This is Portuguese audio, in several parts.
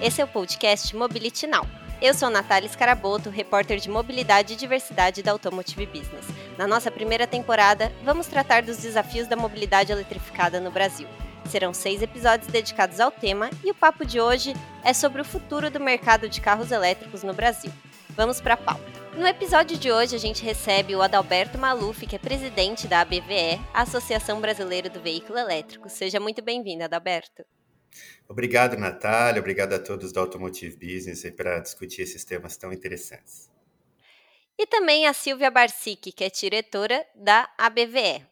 Esse é o podcast Mobility Now. Eu sou Natália Scaraboto, repórter de mobilidade e diversidade da Automotive Business. Na nossa primeira temporada, vamos tratar dos desafios da mobilidade eletrificada no Brasil. Serão seis episódios dedicados ao tema e o papo de hoje é sobre o futuro do mercado de carros elétricos no Brasil. Vamos para a pauta. No episódio de hoje, a gente recebe o Adalberto Maluf, que é presidente da ABVE, Associação Brasileira do Veículo Elétrico. Seja muito bem-vindo, Adalberto. Obrigado, Natália. Obrigado a todos da Automotive Business para discutir esses temas tão interessantes. E também a Silvia Barsic, que é diretora da ABVE.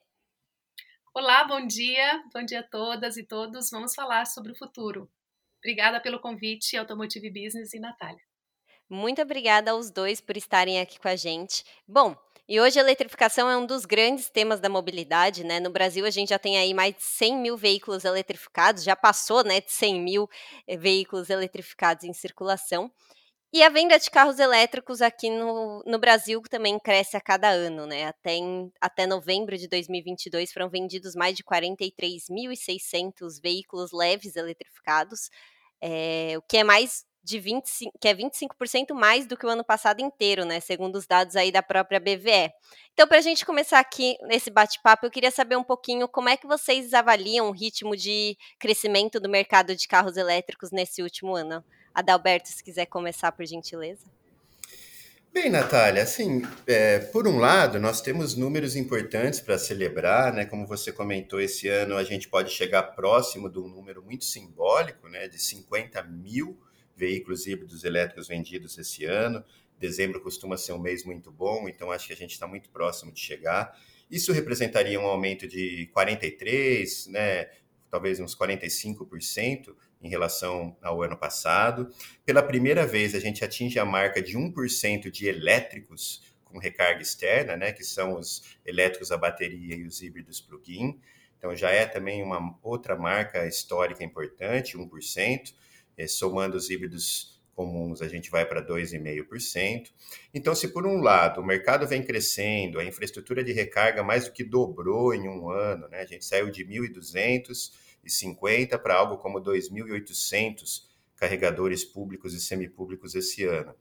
Olá, bom dia. Bom dia a todas e todos. Vamos falar sobre o futuro. Obrigada pelo convite, Automotive Business e Natália. Muito obrigada aos dois por estarem aqui com a gente. Bom, e hoje a eletrificação é um dos grandes temas da mobilidade, né? No Brasil a gente já tem aí mais de 100 mil veículos eletrificados, já passou, né, de 100 mil eh, veículos eletrificados em circulação. E a venda de carros elétricos aqui no, no Brasil também cresce a cada ano, né? Até, em, até novembro de 2022 foram vendidos mais de 43.600 veículos leves eletrificados, é, o que é mais de 25, que é 25% mais do que o ano passado inteiro, né? Segundo os dados aí da própria BVE. Então, para a gente começar aqui nesse bate-papo, eu queria saber um pouquinho como é que vocês avaliam o ritmo de crescimento do mercado de carros elétricos nesse último ano. Adalberto, se quiser começar, por gentileza. Bem, Natália, assim, é, por um lado, nós temos números importantes para celebrar, né? Como você comentou, esse ano a gente pode chegar próximo de um número muito simbólico, né? De 50 mil veículos híbridos elétricos vendidos esse ano. Dezembro costuma ser um mês muito bom, então acho que a gente está muito próximo de chegar. Isso representaria um aumento de 43, né, talvez uns 45% em relação ao ano passado. Pela primeira vez, a gente atinge a marca de 1% de elétricos com recarga externa, né, que são os elétricos a bateria e os híbridos plug-in. Então já é também uma outra marca histórica importante, 1%. É, somando os híbridos comuns, a gente vai para 2,5%. Então, se por um lado o mercado vem crescendo, a infraestrutura de recarga mais do que dobrou em um ano, né? a gente saiu de 1.250 para algo como 2.800 carregadores públicos e semipúblicos esse ano.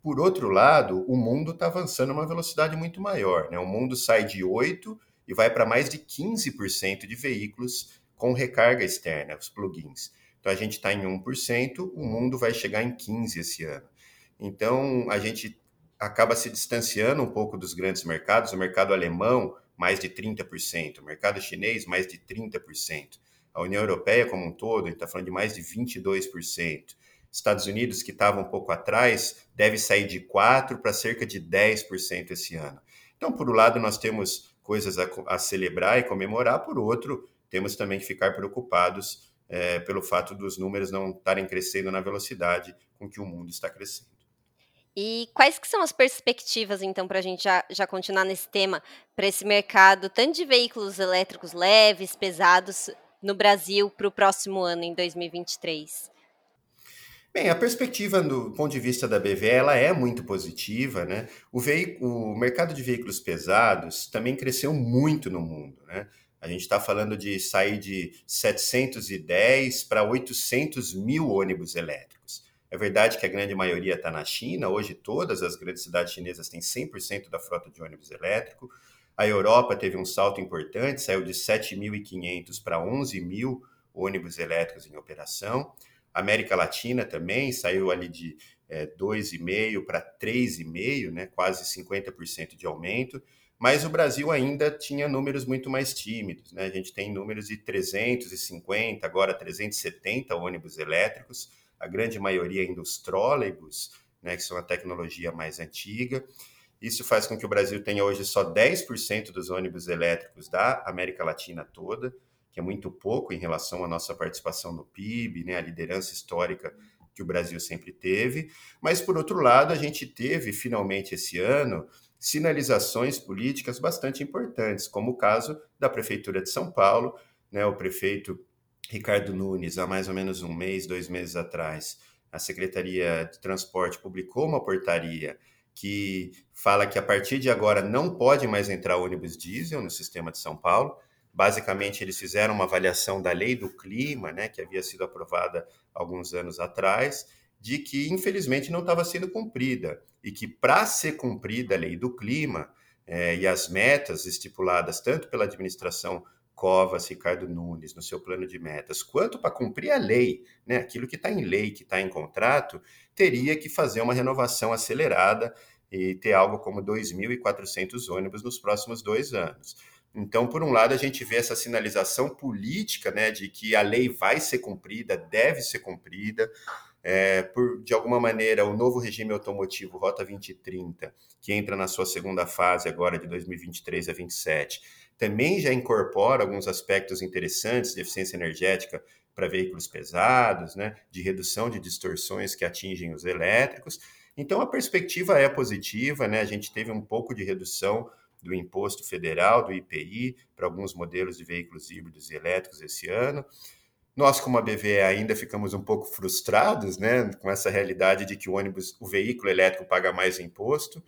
Por outro lado, o mundo está avançando a uma velocidade muito maior. Né? O mundo sai de 8% e vai para mais de 15% de veículos com recarga externa, os plugins. Então a gente está em 1%, o mundo vai chegar em 15% esse ano. Então a gente acaba se distanciando um pouco dos grandes mercados, o mercado alemão, mais de 30%, o mercado chinês, mais de 30%. A União Europeia como um todo, está falando de mais de 22%. Estados Unidos, que estava um pouco atrás, deve sair de 4% para cerca de 10% esse ano. Então, por um lado, nós temos coisas a, a celebrar e comemorar, por outro, temos também que ficar preocupados é, pelo fato dos números não estarem crescendo na velocidade com que o mundo está crescendo. E quais que são as perspectivas, então, para a gente já, já continuar nesse tema, para esse mercado, tanto de veículos elétricos leves, pesados, no Brasil para o próximo ano, em 2023? Bem, a perspectiva do ponto de vista da BV ela é muito positiva, né? O, veículo, o mercado de veículos pesados também cresceu muito no mundo, né? A gente está falando de sair de 710 para 800 mil ônibus elétricos. É verdade que a grande maioria está na China, hoje todas as grandes cidades chinesas têm 100% da frota de ônibus elétrico. A Europa teve um salto importante, saiu de 7.500 para 11 mil ônibus elétricos em operação. A América Latina também saiu ali de é, 2,5 para 3,5, né, quase 50% de aumento mas o Brasil ainda tinha números muito mais tímidos. Né? A gente tem números de 350, agora 370 ônibus elétricos, a grande maioria ainda os trólebus, né, que são a tecnologia mais antiga. Isso faz com que o Brasil tenha hoje só 10% dos ônibus elétricos da América Latina toda, que é muito pouco em relação à nossa participação no PIB, né, a liderança histórica que o Brasil sempre teve. Mas, por outro lado, a gente teve finalmente esse ano sinalizações políticas bastante importantes, como o caso da Prefeitura de São Paulo, né, o prefeito Ricardo Nunes, há mais ou menos um mês, dois meses atrás, a Secretaria de Transporte publicou uma portaria que fala que a partir de agora não pode mais entrar ônibus diesel no sistema de São Paulo. Basicamente, eles fizeram uma avaliação da lei do clima, né, que havia sido aprovada alguns anos atrás, de que, infelizmente, não estava sendo cumprida. E que, para ser cumprida a lei do clima é, e as metas estipuladas tanto pela administração Covas, Ricardo Nunes, no seu plano de metas, quanto para cumprir a lei, né, aquilo que está em lei, que está em contrato, teria que fazer uma renovação acelerada e ter algo como 2.400 ônibus nos próximos dois anos. Então, por um lado, a gente vê essa sinalização política né, de que a lei vai ser cumprida, deve ser cumprida. É, por, de alguma maneira, o novo regime automotivo Rota 2030, que entra na sua segunda fase agora de 2023 a 2027, também já incorpora alguns aspectos interessantes de eficiência energética para veículos pesados, né, de redução de distorções que atingem os elétricos. Então a perspectiva é positiva, né? A gente teve um pouco de redução do imposto federal, do IPI, para alguns modelos de veículos híbridos e elétricos esse ano. Nós, como a BVE, ainda ficamos um pouco frustrados, né, com essa realidade de que o ônibus, o veículo elétrico paga mais imposto,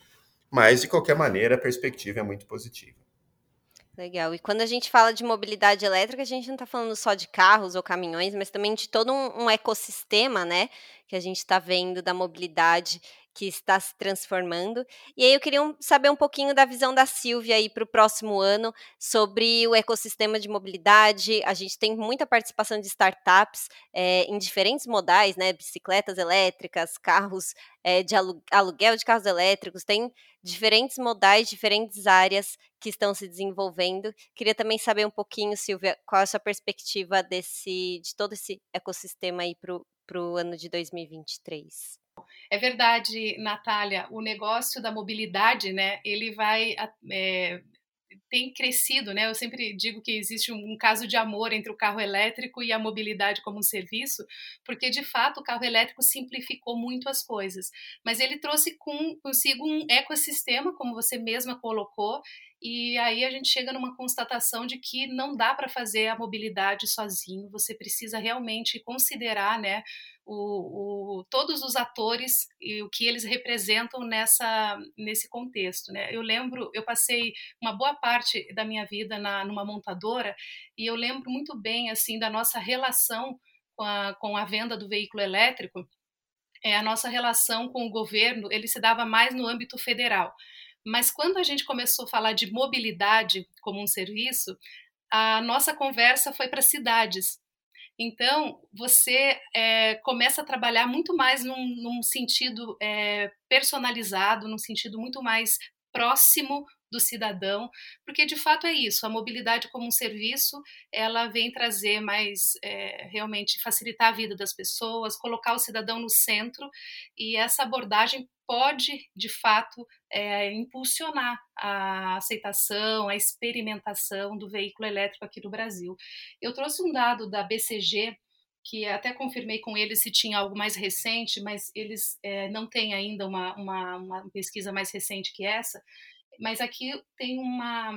mas de qualquer maneira a perspectiva é muito positiva. Legal. E quando a gente fala de mobilidade elétrica, a gente não está falando só de carros ou caminhões, mas também de todo um, um ecossistema, né? Que a gente está vendo da mobilidade que está se transformando. E aí eu queria saber um pouquinho da visão da Silvia aí para o próximo ano sobre o ecossistema de mobilidade. A gente tem muita participação de startups é, em diferentes modais, né? Bicicletas elétricas, carros é, de aluguel de carros elétricos, tem diferentes modais, diferentes áreas que estão se desenvolvendo. Queria também saber um pouquinho, Silvia, qual é a sua perspectiva desse, de todo esse ecossistema aí para o ano de 2023. É verdade, Natália, o negócio da mobilidade, né, ele vai é, tem crescido, né? Eu sempre digo que existe um, caso de amor entre o carro elétrico e a mobilidade como um serviço, porque de fato o carro elétrico simplificou muito as coisas, mas ele trouxe com, consigo um ecossistema, como você mesma colocou, e aí a gente chega numa constatação de que não dá para fazer a mobilidade sozinho, você precisa realmente considerar, né? O, o, todos os atores e o que eles representam nessa, nesse contexto. Né? Eu lembro, eu passei uma boa parte da minha vida na, numa montadora e eu lembro muito bem assim da nossa relação com a, com a venda do veículo elétrico. É, a nossa relação com o governo ele se dava mais no âmbito federal. Mas quando a gente começou a falar de mobilidade como um serviço, a nossa conversa foi para cidades. Então, você é, começa a trabalhar muito mais num, num sentido é, personalizado, num sentido muito mais próximo do cidadão, porque de fato é isso, a mobilidade como um serviço, ela vem trazer mais, é, realmente facilitar a vida das pessoas, colocar o cidadão no centro, e essa abordagem pode, de fato, é, impulsionar a aceitação, a experimentação do veículo elétrico aqui no Brasil. Eu trouxe um dado da BCG, que até confirmei com eles se tinha algo mais recente, mas eles é, não têm ainda uma, uma, uma pesquisa mais recente que essa, mas aqui tem uma,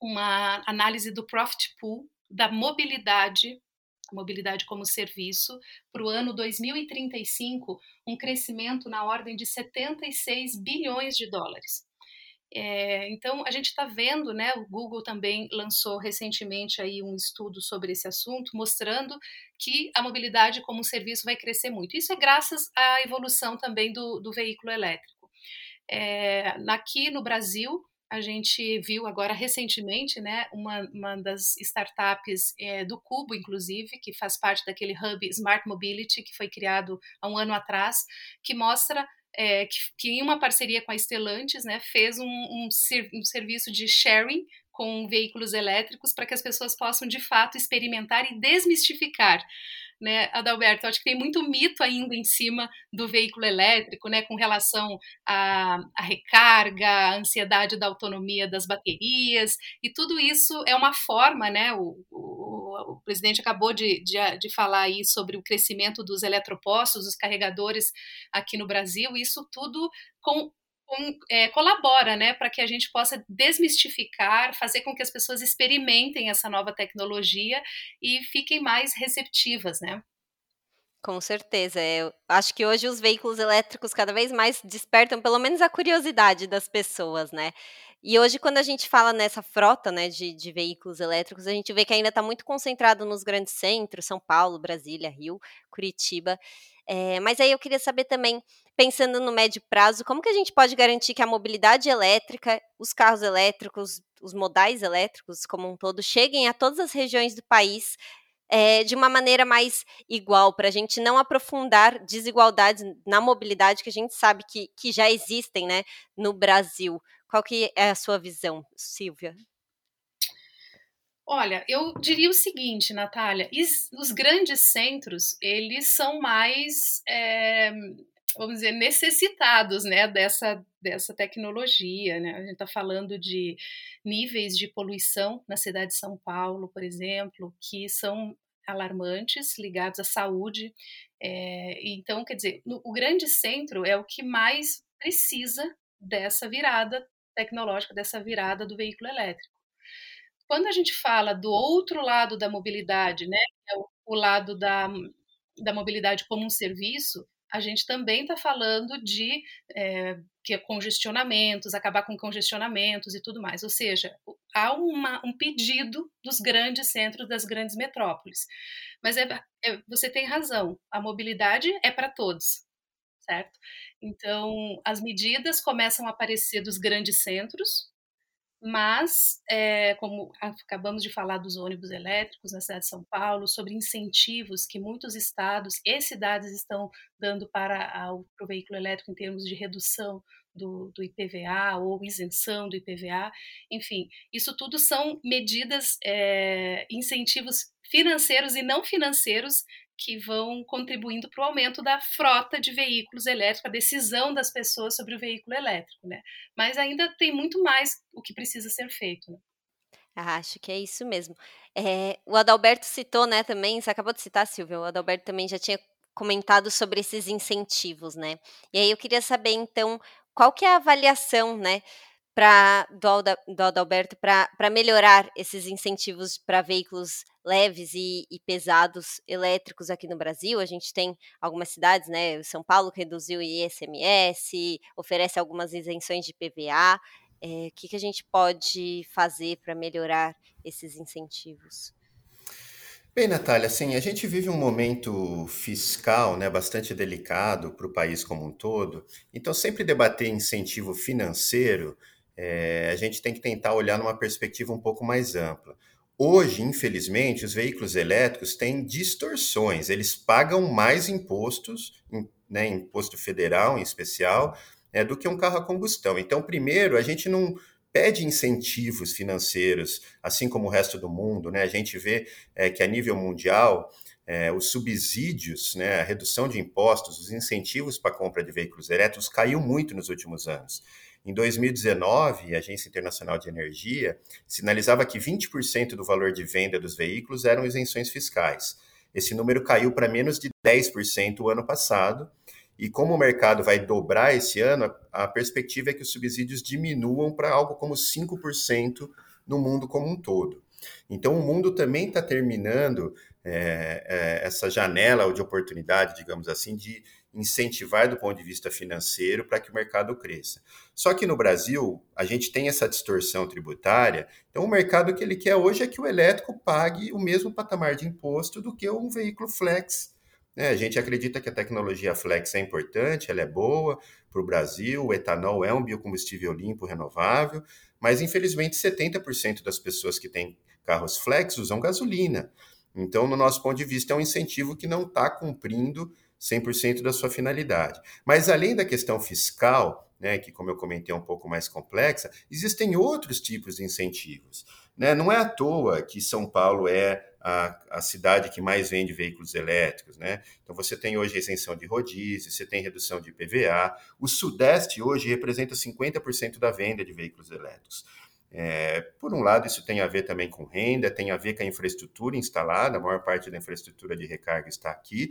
uma análise do Profit Pool da mobilidade, mobilidade como serviço, para o ano 2035, um crescimento na ordem de 76 bilhões de dólares. É, então a gente está vendo, né? O Google também lançou recentemente aí um estudo sobre esse assunto, mostrando que a mobilidade como serviço vai crescer muito. Isso é graças à evolução também do, do veículo elétrico. É, aqui no Brasil, a gente viu agora recentemente, né, uma, uma das startups é, do Cubo, inclusive, que faz parte daquele hub Smart Mobility, que foi criado há um ano atrás, que mostra é, que, que, em uma parceria com a Stellantis, né, fez um, um, um serviço de sharing com veículos elétricos para que as pessoas possam de fato experimentar e desmistificar né, Adalberto? Acho que tem muito mito ainda em cima do veículo elétrico, né, com relação à, à recarga, à ansiedade da autonomia das baterias, e tudo isso é uma forma, né, o, o, o presidente acabou de, de, de falar aí sobre o crescimento dos eletropostos, dos carregadores aqui no Brasil, isso tudo com com, é, colabora né, para que a gente possa desmistificar, fazer com que as pessoas experimentem essa nova tecnologia e fiquem mais receptivas, né? Com certeza. Eu acho que hoje os veículos elétricos cada vez mais despertam pelo menos a curiosidade das pessoas, né? E hoje, quando a gente fala nessa frota né, de, de veículos elétricos, a gente vê que ainda está muito concentrado nos grandes centros, São Paulo, Brasília, Rio, Curitiba. É, mas aí eu queria saber também, pensando no médio prazo, como que a gente pode garantir que a mobilidade elétrica, os carros elétricos, os modais elétricos como um todo, cheguem a todas as regiões do país é, de uma maneira mais igual, para a gente não aprofundar desigualdades na mobilidade que a gente sabe que, que já existem né, no Brasil. Qual que é a sua visão, Silvia? Olha, eu diria o seguinte, Natália, os grandes centros, eles são mais, é, vamos dizer, necessitados, né, dessa, dessa tecnologia, né, a gente está falando de níveis de poluição na cidade de São Paulo, por exemplo, que são alarmantes ligados à saúde, é, então, quer dizer, no, o grande centro é o que mais precisa dessa virada tecnológica, dessa virada do veículo elétrico. Quando a gente fala do outro lado da mobilidade, né, é o, lado da, da mobilidade como um serviço, a gente também está falando de é, que congestionamentos, acabar com congestionamentos e tudo mais. Ou seja, há uma, um pedido dos grandes centros, das grandes metrópoles. Mas é, é, você tem razão, a mobilidade é para todos, certo? Então, as medidas começam a aparecer dos grandes centros, mas, é, como acabamos de falar dos ônibus elétricos na cidade de São Paulo, sobre incentivos que muitos estados e cidades estão dando para o veículo elétrico em termos de redução do, do, IPVA ou isenção do IPVA, enfim, isso tudo são medidas, é, incentivos financeiros e não financeiros que vão contribuindo para o aumento da frota de veículos elétricos, a decisão das pessoas sobre o veículo elétrico, né? Mas ainda tem muito mais o que precisa ser feito. Né? Acho que é isso mesmo. É, o Adalberto citou, né, também, você acabou de citar, Silvia, o Adalberto também já tinha comentado sobre esses incentivos, né? E aí eu queria saber, então, qual que é a avaliação, né, pra, do, do Adalberto para melhorar esses incentivos para veículos leves e, e, pesados elétricos aqui no Brasil. A gente tem algumas cidades, né? São Paulo reduziu o ICMS, oferece algumas isenções de PVA. O é, eh, que, que a gente pode fazer para melhorar esses incentivos? Bem, Natália, assim, a gente vive um momento fiscal, né, bastante delicado para o país como um todo. Então, sempre debater incentivo financeiro é, a gente tem que tentar olhar numa perspectiva um pouco mais ampla. Hoje, infelizmente, os veículos elétricos têm distorções, eles pagam mais impostos, né, imposto federal em especial, é, do que um carro a combustão. Então, primeiro, a gente não pede incentivos financeiros, assim como o resto do mundo. Né? A gente vê é, que a nível mundial, é, os subsídios, né, a redução de impostos, os incentivos para a compra de veículos elétricos caiu muito nos últimos anos. Em 2019, a Agência Internacional de Energia sinalizava que 20% do valor de venda dos veículos eram isenções fiscais. Esse número caiu para menos de 10% o ano passado. E como o mercado vai dobrar esse ano, a perspectiva é que os subsídios diminuam para algo como 5% no mundo como um todo. Então, o mundo também está terminando é, é, essa janela de oportunidade, digamos assim, de incentivar do ponto de vista financeiro para que o mercado cresça. Só que no Brasil, a gente tem essa distorção tributária, então o mercado que ele quer hoje é que o elétrico pague o mesmo patamar de imposto do que um veículo flex. Né? A gente acredita que a tecnologia flex é importante, ela é boa para o Brasil, o etanol é um biocombustível limpo, renovável, mas infelizmente 70% das pessoas que têm carros flex usam gasolina. Então, no nosso ponto de vista, é um incentivo que não está cumprindo 100% da sua finalidade. Mas além da questão fiscal, né, que como eu comentei é um pouco mais complexa, existem outros tipos de incentivos. Né? Não é à toa que São Paulo é a, a, cidade que mais vende veículos elétricos, né? Então você tem hoje isenção de rodízio, você tem redução de IPVA. O Sudeste hoje representa 50% da venda de veículos elétricos. É, por um lado, isso tem a ver também com renda, tem a ver com a infraestrutura instalada, a maior parte da infraestrutura de recarga está aqui,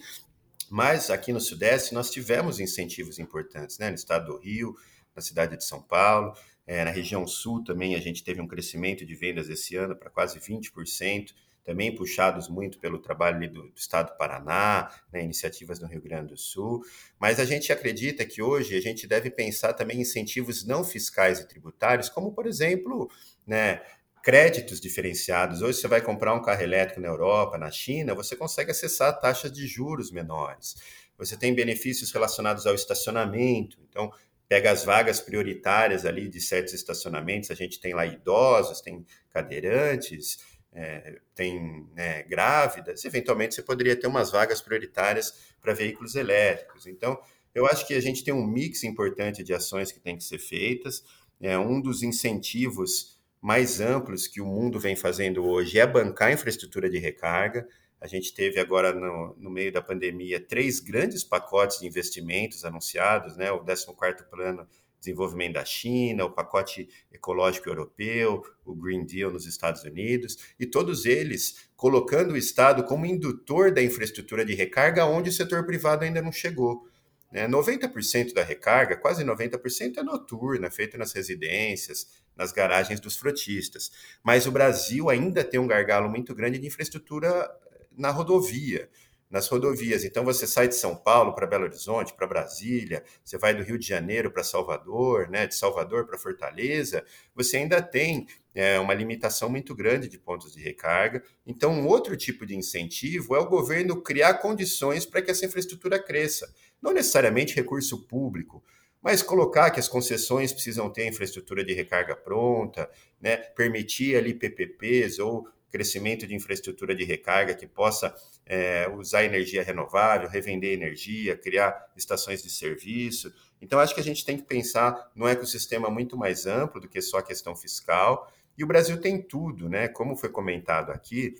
mas aqui no Sudeste nós tivemos incentivos importantes, né? No estado do Rio, na cidade de São Paulo, é, na região Sul também a gente teve um crescimento de vendas esse ano para quase 20%. também puxados muito pelo trabalho do, do Estado do Paraná, né, iniciativas no Rio Grande do Sul. Mas a gente acredita que hoje a gente deve pensar também em incentivos não fiscais e tributários, como, por exemplo, né, créditos diferenciados. Hoje você vai comprar um carro elétrico na Europa, na China, você consegue acessar taxas de juros menores. Você tem benefícios relacionados ao estacionamento. Então, pega as vagas prioritárias ali de certos estacionamentos. A gente tem lá idosos, tem cadeirantes, é, tem né, grávidas. Eventualmente, você poderia ter umas vagas prioritárias para veículos elétricos. Então, eu acho que a gente tem um mix importante de ações que tem que ser feitas. É um dos incentivos mais amplos que o mundo vem fazendo hoje é bancar a infraestrutura de recarga. A gente teve agora, no, no meio da pandemia, três grandes pacotes de investimentos anunciados, né? o 14º Plano de Desenvolvimento da China, o Pacote Ecológico Europeu, o Green Deal nos Estados Unidos, e todos eles colocando o Estado como indutor da infraestrutura de recarga onde o setor privado ainda não chegou. Né? 90% da recarga, quase 90%, é noturna, feita nas residências, nas garagens dos frotistas. Mas o Brasil ainda tem um gargalo muito grande de infraestrutura na rodovia, nas rodovias. Então você sai de São Paulo para Belo Horizonte, para Brasília, você vai do Rio de Janeiro para Salvador, né, de Salvador para Fortaleza, você ainda tem é, uma limitação muito grande de pontos de recarga. Então, um outro tipo de incentivo é o governo criar condições para que essa infraestrutura cresça. Não necessariamente recurso público, mas colocar que as concessões precisam ter infraestrutura de recarga pronta, né, permitir ali PPPs ou crescimento de infraestrutura de recarga que possa é, usar energia renovável, revender energia, criar estações de serviço. Então, acho que a gente tem que pensar num ecossistema muito mais amplo do que só a questão fiscal. E o Brasil tem tudo, né? Como foi comentado aqui,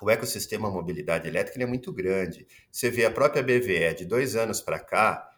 o ecossistema mobilidade elétrica é muito grande. Você vê a própria BVE de dois anos para cá,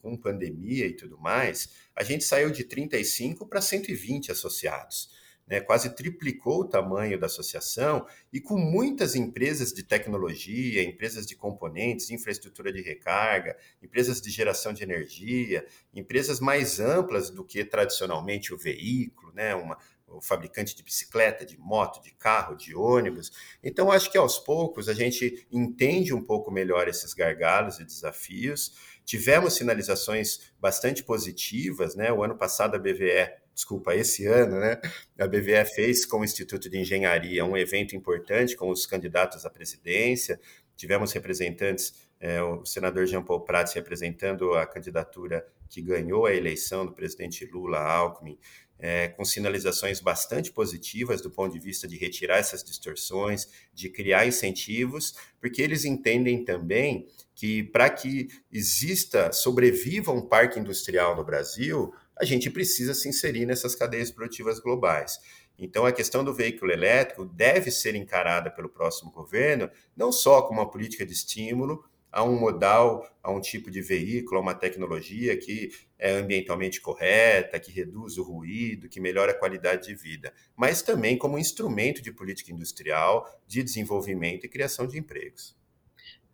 com pandemia e tudo mais, a gente saiu de 35 para 120 associados. Né, quase triplicou o tamanho da associação e com muitas empresas de tecnologia, empresas de componentes, infraestrutura de recarga, empresas de geração de energia, empresas mais amplas do que tradicionalmente o veículo, né, uma, o fabricante de bicicleta, de moto, de carro, de ônibus. Então, acho que aos poucos a gente entende um pouco melhor esses gargalos e desafios Tivemos sinalizações bastante positivas, né? O ano passado a BVE, desculpa, esse ano, né? A BVE fez com o Instituto de Engenharia um evento importante com os candidatos à presidência. Tivemos representantes, é, o senador Jean Paul Prats representando a candidatura que ganhou a eleição do presidente Lula Alckmin, é, com sinalizações bastante positivas do ponto de vista de retirar essas distorções, de criar incentivos, porque eles entendem também que para que exista, sobreviva um parque industrial no Brasil, a gente precisa se inserir nessas cadeias produtivas globais. Então, a questão do veículo elétrico deve ser encarada pelo próximo governo não só como uma política de estímulo a um modal, a um tipo de veículo, a uma tecnologia que é ambientalmente correta, que reduz o ruído, que melhora a qualidade de vida, mas também como instrumento de política industrial, de desenvolvimento e criação de empregos.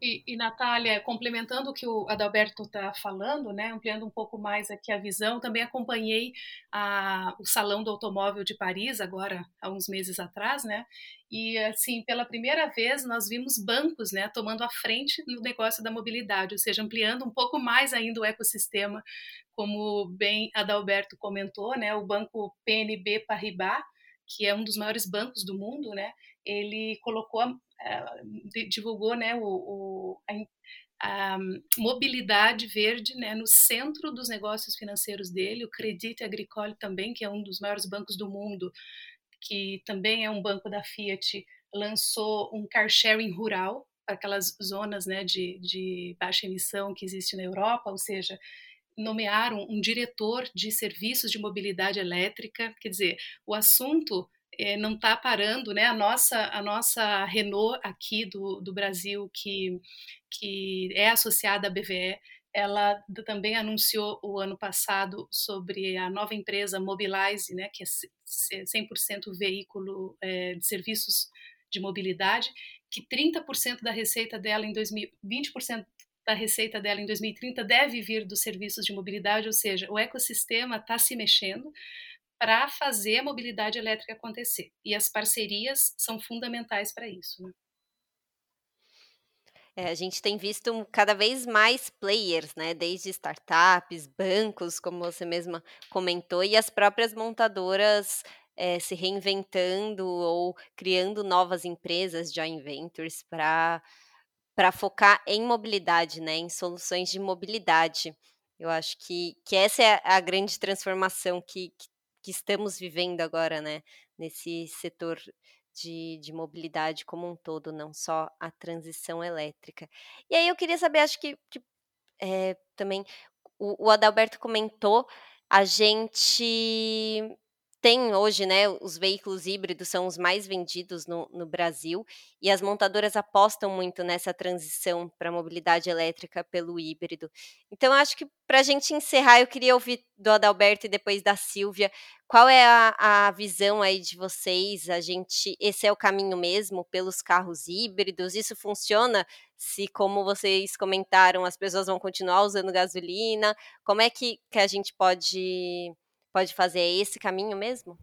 E, e Natália, complementando o que o Adalberto está falando, né, ampliando um pouco mais aqui a visão, também acompanhei a, o Salão do Automóvel de Paris, agora há uns meses atrás, né, e assim, pela primeira vez nós vimos bancos, né, tomando a frente no negócio da mobilidade, ou seja, ampliando um pouco mais ainda o ecossistema, como bem Adalberto comentou, né, o banco PNB Paribas, que é um dos maiores bancos do mundo, né, ele colocou divulgou né, o, o a, a, mobilidade verde né, no centro dos negócios financeiros dele, o Credit Agricole também, que é um dos maiores bancos do mundo, que também é um banco da Fiat, lançou um car sharing rural para aquelas zonas né, de, de baixa emissão que existe na Europa, ou seja, nomearam um diretor de serviços de mobilidade elétrica, quer dizer, o assunto é, não está parando, né? A nossa, a nossa Renault aqui do, do Brasil, que, que é associada à BVE, ela também anunciou o ano passado sobre a nova empresa Mobilize, né, que é 100% veículo é, de serviços de mobilidade, que 30% da receita dela em 2000, 20% da receita dela em 2030 deve vir dos serviços de mobilidade, ou seja, o ecossistema está se mexendo, para fazer a mobilidade elétrica acontecer. E as parcerias são fundamentais para isso. Né? É, a gente tem visto cada vez mais players, né? Desde startups, bancos, como você mesma comentou, e as próprias montadoras é, se reinventando ou criando novas empresas, joint ventures, para para focar em mobilidade, né? Em soluções de mobilidade. Eu acho que, que essa é a grande transformação que, que, que estamos vivendo agora, né? Nesse setor de, de mobilidade como um todo, não só a transição elétrica. E aí eu queria saber, acho que, que é, também o, o Adalberto comentou, a gente tem hoje, né, os veículos híbridos são os mais vendidos no, no Brasil e as montadoras apostam muito nessa transição para a mobilidade elétrica pelo híbrido. Então, acho que para a gente encerrar, eu queria ouvir do Adalberto e depois da Silvia, qual é a, a visão aí de vocês? A gente, esse é o caminho mesmo pelos carros híbridos? Isso funciona? Se, como vocês comentaram, as pessoas vão continuar usando gasolina? Como é que, que a gente pode pode fazer esse caminho mesmo?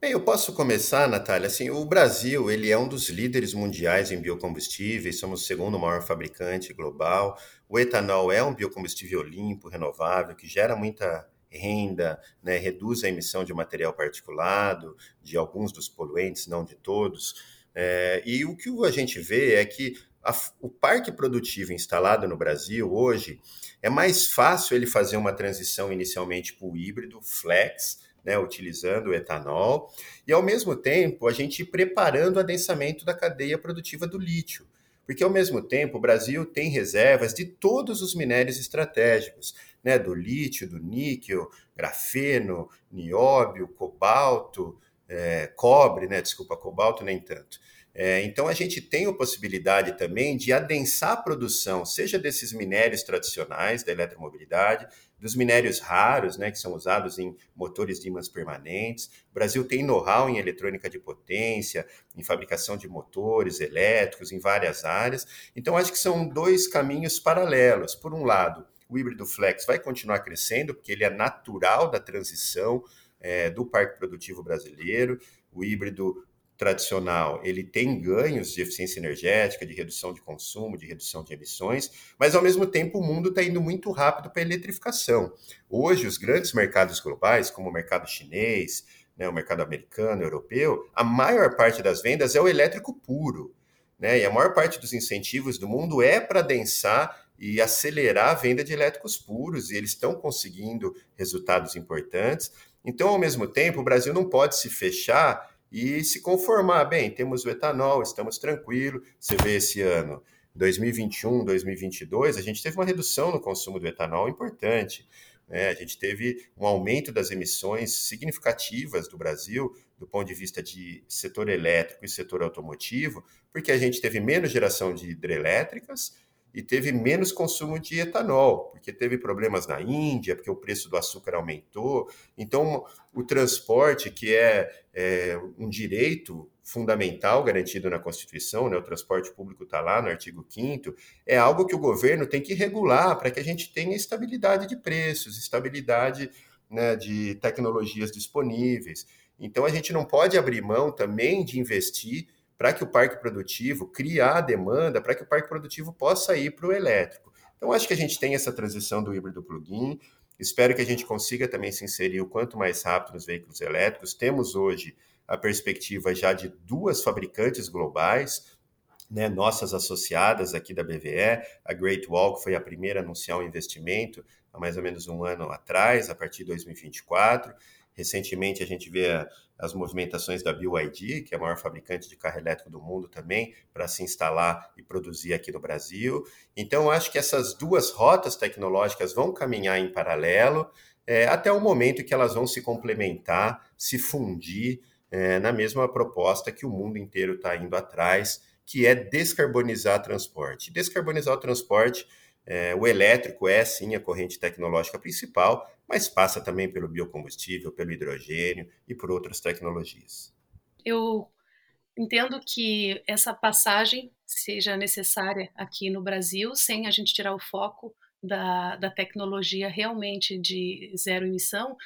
Bem, eu posso começar, Natália. Assim, o Brasil ele é um dos líderes mundiais em biocombustíveis, somos o segundo maior fabricante global. O etanol é um biocombustível limpo, renovável, que gera muita renda, né, reduz a emissão de material particulado, de alguns dos poluentes, não de todos. É, e o que a gente vê é que a, o parque produtivo instalado no Brasil hoje é mais fácil ele fazer uma transição inicialmente para o híbrido flex, né, utilizando o etanol, e ao mesmo tempo a gente preparando o adensamento da cadeia produtiva do lítio. Porque ao mesmo tempo o Brasil tem reservas de todos os minérios estratégicos, né, do lítio, do níquel, grafeno, nióbio, cobalto, é, cobre, né, desculpa, cobalto nem tanto. É, então, a gente tem a possibilidade também de adensar a produção, seja desses minérios tradicionais da eletromobilidade, dos minérios raros, né, que são usados em motores de ímãs permanentes. O Brasil tem know-how em eletrônica de potência, em fabricação de motores elétricos, em várias áreas. Então, acho que são dois caminhos paralelos. Por um lado, o híbrido flex vai continuar crescendo, porque ele é natural da transição é, do parque produtivo brasileiro. O híbrido tradicional, ele tem ganhos de eficiência energética, de redução de consumo, de redução de emissões, mas ao mesmo tempo o mundo está indo muito rápido para a eletrificação. Hoje, os grandes mercados globais, como o mercado chinês, né, o mercado americano, europeu, a maior parte das vendas é o elétrico puro. Né, e a maior parte dos incentivos do mundo é para densar e acelerar a venda de elétricos puros, e eles estão conseguindo resultados importantes. Então, ao mesmo tempo, o Brasil não pode se fechar e se conformar. Bem, temos o etanol, estamos tranquilos. Você vê esse ano, 2021, 2022, a gente teve uma redução no consumo do etanol importante. Né? A gente teve um aumento das emissões significativas do Brasil, do ponto de vista de setor elétrico e setor automotivo, porque a gente teve menos geração de hidrelétricas e teve menos consumo de etanol, porque teve problemas na Índia, porque o preço do açúcar aumentou. Então, o transporte, que é, é um direito fundamental garantido na Constituição, né? o transporte público está lá no artigo 5 é algo que o governo tem que regular para que a gente tenha estabilidade de preços, estabilidade né, de tecnologias disponíveis. Então, a gente não pode abrir mão também de investir para que o parque produtivo criar a demanda para que o parque produtivo possa ir para o elétrico. Então, acho que a gente tem essa transição do híbrido plug-in. Espero que a gente consiga também se inserir o quanto mais rápido nos veículos elétricos. Temos hoje a perspectiva já de duas fabricantes globais, né, nossas associadas aqui da BVE. A Great Wall foi a primeira a anunciar um investimento há mais ou menos um ano atrás, a partir de 2024. Recentemente, a gente vê as movimentações da BYD, que é a maior fabricante de carro elétrico do mundo também, para se instalar e produzir aqui no Brasil. Então, acho que essas duas rotas tecnológicas vão caminhar em paralelo é, até o momento que elas vão se complementar, se fundir é, na mesma proposta que o mundo inteiro está indo atrás, que é descarbonizar transporte. Descarbonizar o transporte é, o elétrico é sim a corrente tecnológica principal, mas passa também pelo biocombustível, pelo hidrogênio e por outras tecnologias. Eu entendo que essa passagem seja necessária aqui no Brasil, sem a gente tirar o foco da, da tecnologia realmente de zero emissão.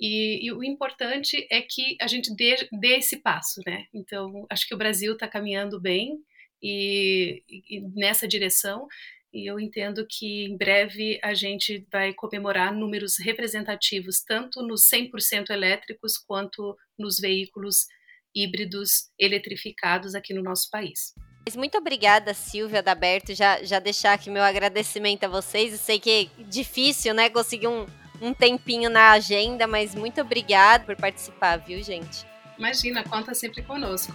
E, e, o importante é que a gente dê, dê esse passo, né? Então, acho que o Brasil está caminhando bem e, e, nessa direção. E eu entendo que em breve a gente vai comemorar números representativos, tanto nos 100% elétricos quanto nos veículos híbridos eletrificados aqui no nosso país. Muito obrigada, Silvia Daberto. Já, já deixar aqui meu agradecimento a vocês. Eu sei que é difícil, né, conseguir um, um tempinho na agenda, mas muito obrigada por participar, viu, gente? Imagina, conta sempre conosco.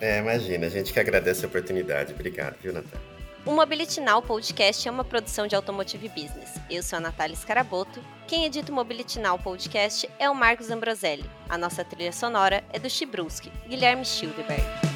É, imagina, a gente que agradece a oportunidade. Obrigado, viu, Natália? O Mobility Now Podcast é uma produção de Automotive Business. Eu sou a Natália Scaraboto. Quem edita o Mobility Now Podcast é o Marcos Ambroselli. A nossa trilha sonora é do Chibruski, Guilherme Schildeberg.